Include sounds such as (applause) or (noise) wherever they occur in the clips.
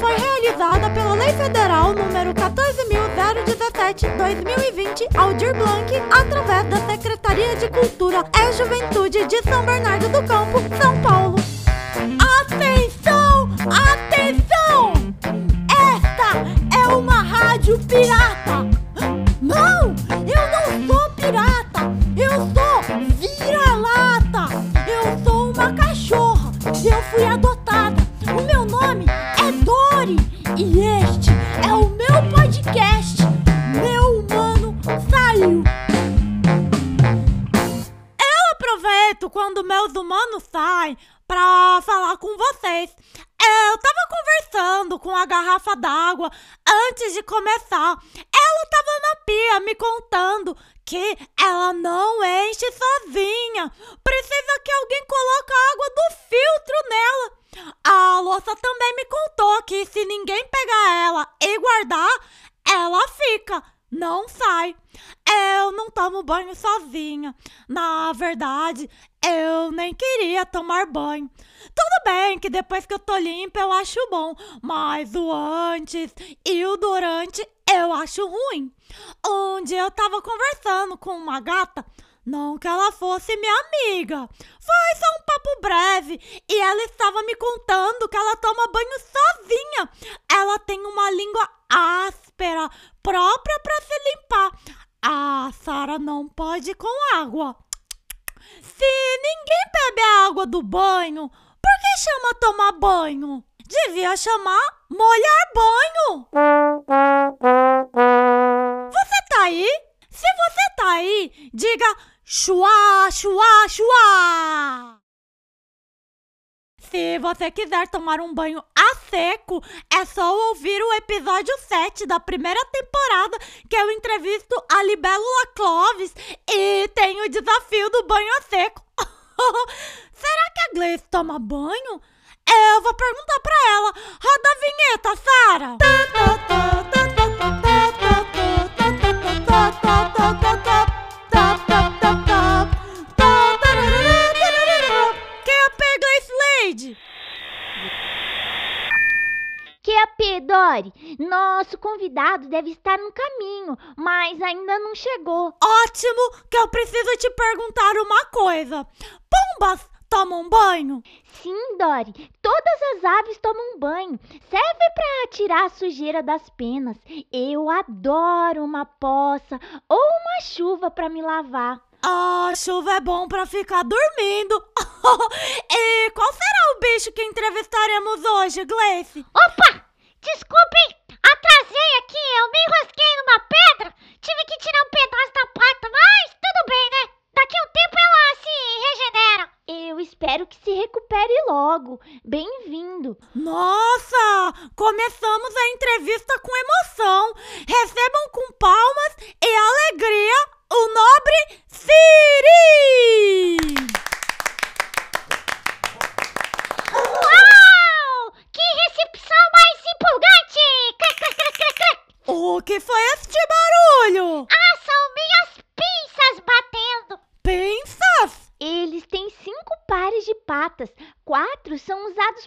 foi realizada pela Lei Federal número 14.017-2020 Aldir Blanc, através da Secretaria de Cultura e Juventude de São Bernardo do Campo, São Paulo. Atenção! Atenção! Aproveito quando meus humanos saem pra falar com vocês. Eu tava conversando com a garrafa d'água antes de começar. Ela tava na pia me contando que ela não enche sozinha. Precisa que alguém coloque a água do filtro nela. A louça também me contou que se ninguém pegar ela e guardar, ela fica, não sai. Eu não tomo banho sozinha. Na verdade, eu nem queria tomar banho. Tudo bem que depois que eu tô limpa eu acho bom, mas o antes e o durante eu acho ruim. Um dia eu tava conversando com uma gata, não que ela fosse minha amiga. Foi só um papo breve e ela estava me contando que ela toma banho sozinha. Ela tem uma língua áspera, própria para se limpar. A Sara não pode com água. Se ninguém bebe a água do banho, por que chama tomar banho? Devia chamar molhar banho. Você tá aí? Se você tá aí, diga chua, chua, chua. Se você quiser tomar um banho a seco, é só ouvir o episódio 7 da primeira temporada, que eu entrevisto a Libélula Clovis e tem o desafio do banho a seco. Será que a Gleice toma banho? Eu vou perguntar pra ela. Roda a vinheta, Sara. Dori, nosso convidado deve estar no caminho, mas ainda não chegou. Ótimo, que eu preciso te perguntar uma coisa. Pombas tomam banho? Sim, Dori, todas as aves tomam banho. Serve para tirar a sujeira das penas. Eu adoro uma poça ou uma chuva para me lavar. Ah, chuva é bom pra ficar dormindo. (laughs) e qual será o bicho que entrevistaremos hoje, Gleice? Opa! Desculpem, atrasei aqui, eu me enrosquei numa pedra, tive que tirar um pedaço da pata, mas tudo bem, né? Daqui a um tempo ela se regenera. Eu espero que se recupere logo. Bem-vindo. Nossa! Começamos a entrevista com emoção. Recebam com palmas e alegria o nobre Siri! Uau! Que recepção mais empolgante! Crac, crac, crac, crac, crac. O que foi este barulho? Ah, são minhas pinças batendo. Pensas? Eles têm cinco pares de patas, quatro são usados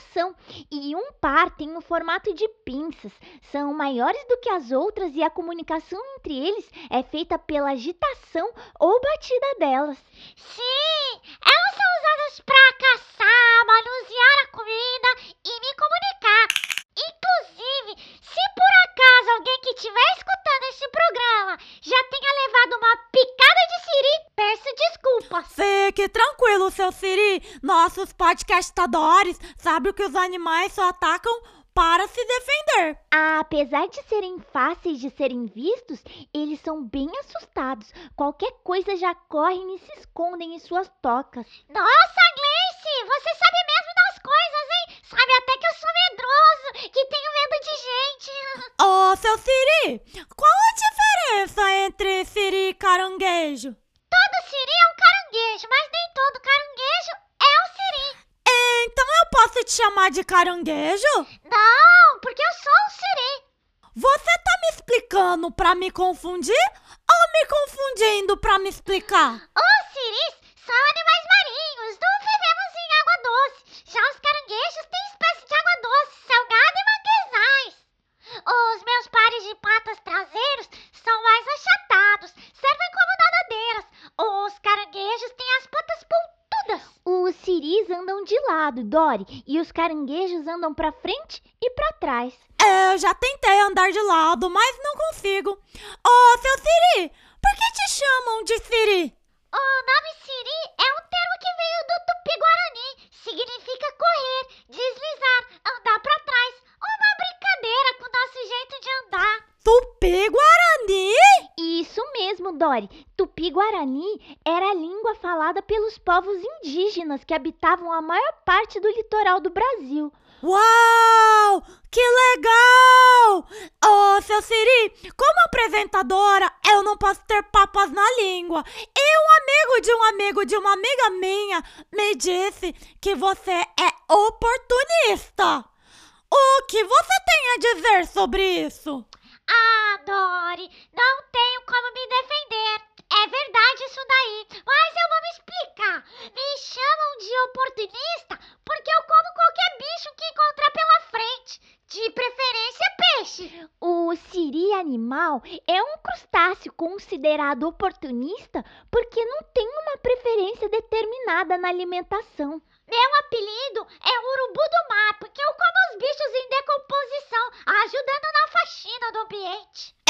locomoção e um par tem o formato de pinças. São maiores do que as outras e a comunicação entre eles é feita pela agitação ou batida delas. Sim, elas são usadas para caçar, manusear a comida e me comunicar. Inclusive, se por acaso alguém que estiver escutando esse programa já tenha levado uma picada siri, peço desculpas. Fique tranquilo, seu Siri. Nossos podcastadores sabem que os animais só atacam para se defender. Apesar de serem fáceis de serem vistos, eles são bem assustados. Qualquer coisa já correm e se escondem em suas tocas. Nossa, Gleice, você sabe mesmo das coisas, hein? Sabe até que eu sou medroso, que tenho medo de gente. Ô, seu Siri, qual diferença entre Siri e caranguejo? Todo siri é um caranguejo, mas nem todo caranguejo é um siri. Então eu posso te chamar de caranguejo? Não, porque eu sou um siri. Você tá me explicando pra me confundir ou me confundindo pra me explicar? Os siris são animais marinhos, não vivemos em água doce. Já os caranguejos têm espécie de água doce, são siris andam de lado, Dory, e os caranguejos andam pra frente e pra trás. Eu já tentei andar de lado, mas não consigo. Ô, seu Siri, por que te chamam de Siri? O nome Siri é um termo que veio do tupi-guarani. Significa correr, deslizar, andar pra trás. Uma brincadeira com o nosso jeito de andar. Tupi-Guarani? Isso mesmo, Dory. Tupi-Guarani era a língua falada pelos povos indígenas que habitavam a maior parte do litoral do Brasil. Uau! Que legal! Ô, seu Siri, como apresentadora, eu não posso ter papas na língua. E um amigo de um amigo de uma amiga minha me disse que você é oportunista. O que você tem a dizer sobre isso? Ah, Dory, não tenho como me defender. É verdade isso daí, mas eu vou me explicar. Me chamam de oportunista porque eu como qualquer bicho que encontrar pela frente. De preferência, peixe. O siri animal é um crustáceo considerado oportunista porque não tem uma preferência determinada na alimentação. Meu apelido é urubu do mar porque eu como os bichos em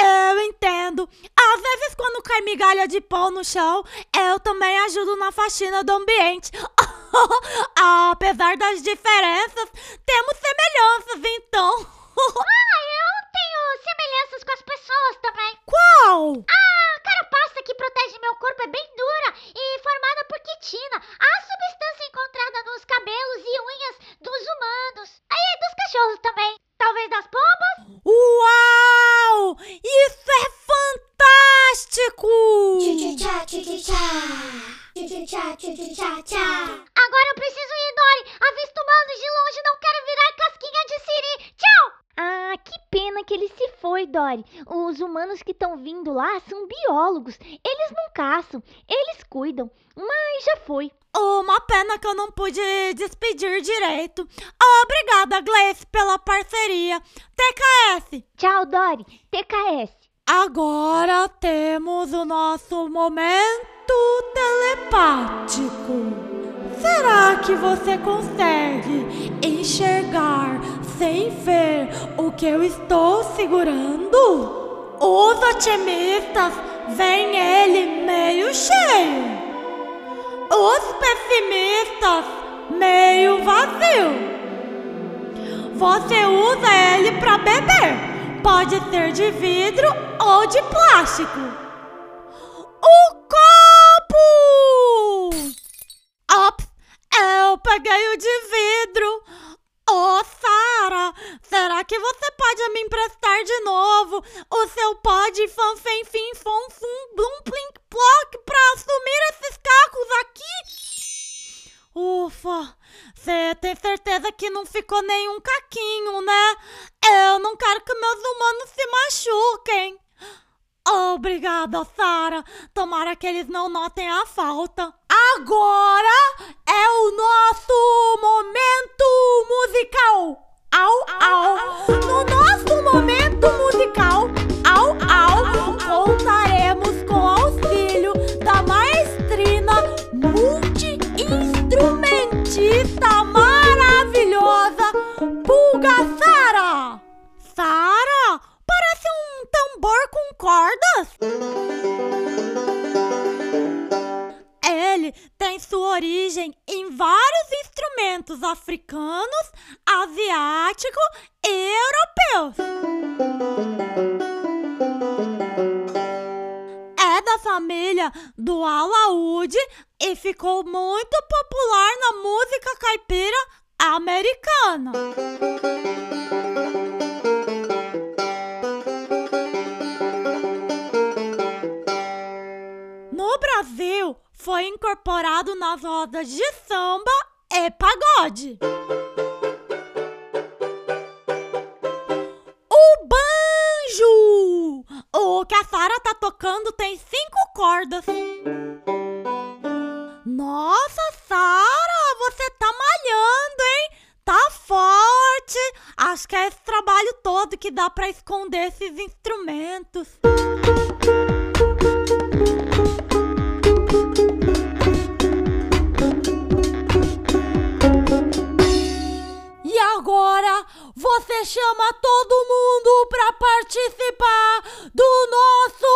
Eu entendo. Às vezes, quando cai migalha de pão no chão, eu também ajudo na faxina do ambiente. (laughs) Apesar das diferenças, temos semelhanças, então. (laughs) ah, eu tenho semelhanças com as pessoas também. Qual? A carapaça que protege meu corpo é bem dura e formada por quitina, a substância encontrada nos cabelos e unhas dos humanos. E dos cachorros também. Talvez das pombas? Uau! Isso é fantástico! Agora eu preciso ir, Dory. Avisto humanos de longe, não quero virar casquinha de siri. Tchau! Ah, que ele se foi, Dory. Os humanos que estão vindo lá são biólogos. Eles não caçam, eles cuidam. Mas já foi. Uma pena que eu não pude despedir direito. Obrigada, Gleice, pela parceria. TKS. Tchau, Dory. TKS. Agora temos o nosso momento telepático. Que você consegue enxergar sem ver o que eu estou segurando? Os otimistas veem ele meio cheio. Os pessimistas meio vazio. Você usa ele para beber. Pode ser de vidro ou de plástico. Tem certeza que não ficou nenhum caquinho, né? Eu não quero que meus humanos se machuquem. Obrigada, Sara. Tomara que eles não notem a falta. Agora é o nosso momento musical. Au, au. No nosso momento musical, asiáticos e europeus. É da família do alaúde e ficou muito popular na música caipira americana. No Brasil, foi incorporado nas rodas de samba e pagode. trabalho todo que dá para esconder esses instrumentos. E agora você chama todo mundo para participar do nosso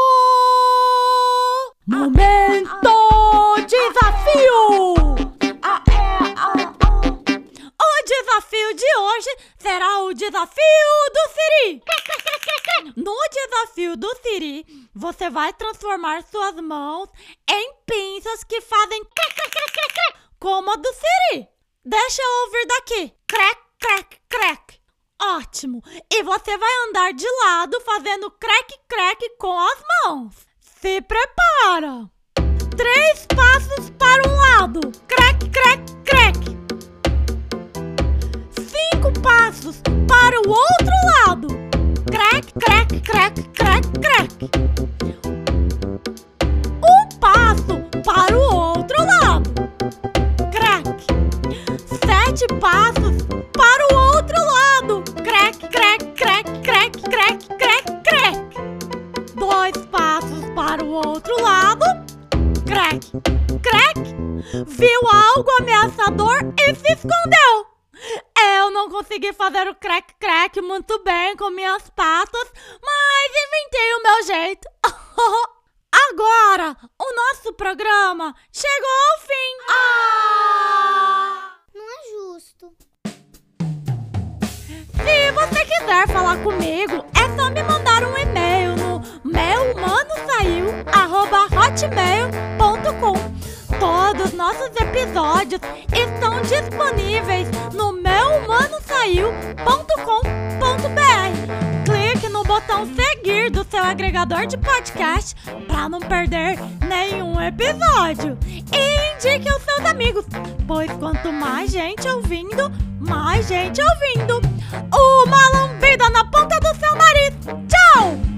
momento desafio. O desafio do Siri. No desafio do Siri, você vai transformar suas mãos em pinças que fazem como a do Siri. Deixa eu ouvir daqui. Crack, crack, crack. Ótimo. E você vai andar de lado fazendo crack, crack com as mãos. Se prepara. Três passos para um lado. Crack, crack, Cinco passos para o outro lado. Crack, crack, crack, crack, crack. Um passo para o outro lado. Crack. Sete passos (laughs) Agora, o nosso programa chegou ao fim. Ah! Não é justo. Se você quiser falar comigo, é só me mandar um e-mail no meumanosaiu@hotmail.com. Todos nossos episódios estão disponíveis no meumanosaiu.com.br. agregador de podcast para não perder nenhum episódio. E indique aos seus amigos, pois quanto mais gente ouvindo, mais gente ouvindo. Uma lambida na ponta do seu nariz. Tchau!